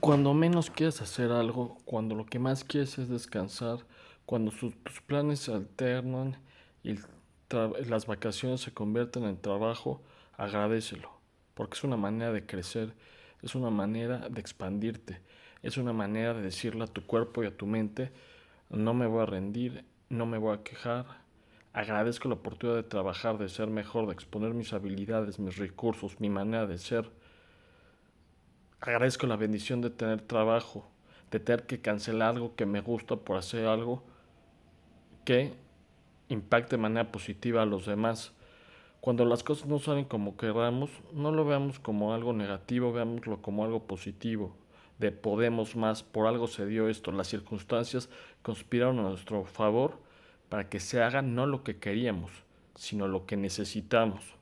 Cuando menos quieres hacer algo, cuando lo que más quieres es descansar, cuando tus planes se alternan y las vacaciones se convierten en trabajo, agradecelo, porque es una manera de crecer, es una manera de expandirte, es una manera de decirle a tu cuerpo y a tu mente, no me voy a rendir, no me voy a quejar, agradezco la oportunidad de trabajar, de ser mejor, de exponer mis habilidades, mis recursos, mi manera de ser agradezco la bendición de tener trabajo, de tener que cancelar algo que me gusta por hacer algo que impacte de manera positiva a los demás. Cuando las cosas no salen como queramos, no lo veamos como algo negativo, veámoslo como algo positivo. De podemos más, por algo se dio esto, las circunstancias conspiraron a nuestro favor para que se haga no lo que queríamos, sino lo que necesitamos.